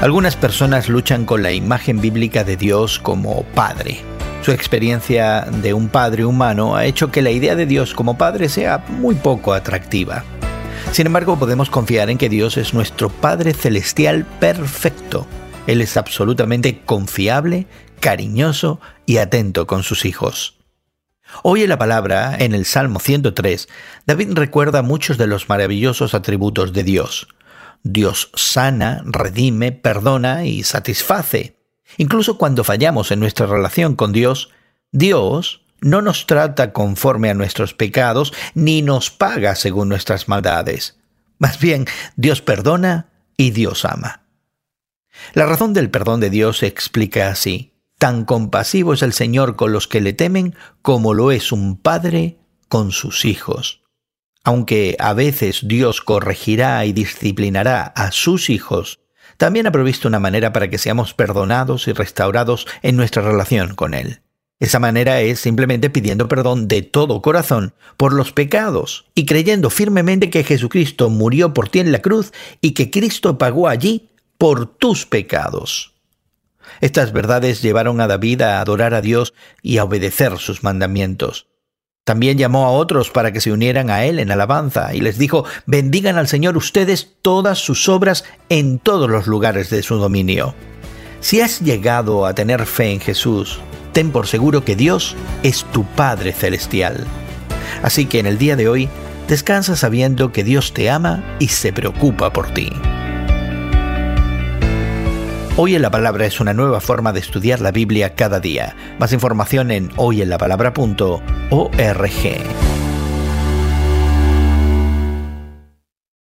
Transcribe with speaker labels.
Speaker 1: Algunas personas luchan con la imagen bíblica de Dios como Padre. Su experiencia de un padre humano ha hecho que la idea de Dios como Padre sea muy poco atractiva. Sin embargo, podemos confiar en que Dios es nuestro Padre Celestial perfecto. Él es absolutamente confiable, cariñoso y atento con sus hijos. Hoy en la palabra, en el Salmo 103, David recuerda muchos de los maravillosos atributos de Dios. Dios sana, redime, perdona y satisface. Incluso cuando fallamos en nuestra relación con Dios, Dios no nos trata conforme a nuestros pecados ni nos paga según nuestras maldades. Más bien, Dios perdona y Dios ama. La razón del perdón de Dios se explica así. Tan compasivo es el Señor con los que le temen como lo es un padre con sus hijos. Aunque a veces Dios corregirá y disciplinará a sus hijos, también ha provisto una manera para que seamos perdonados y restaurados en nuestra relación con Él. Esa manera es simplemente pidiendo perdón de todo corazón por los pecados y creyendo firmemente que Jesucristo murió por ti en la cruz y que Cristo pagó allí por tus pecados. Estas verdades llevaron a David a adorar a Dios y a obedecer sus mandamientos. También llamó a otros para que se unieran a él en alabanza y les dijo, bendigan al Señor ustedes todas sus obras en todos los lugares de su dominio. Si has llegado a tener fe en Jesús, ten por seguro que Dios es tu Padre Celestial. Así que en el día de hoy, descansa sabiendo que Dios te ama y se preocupa por ti. Hoy en la Palabra es una nueva forma de estudiar la Biblia cada día. Más información en hoyenlapalabra.org.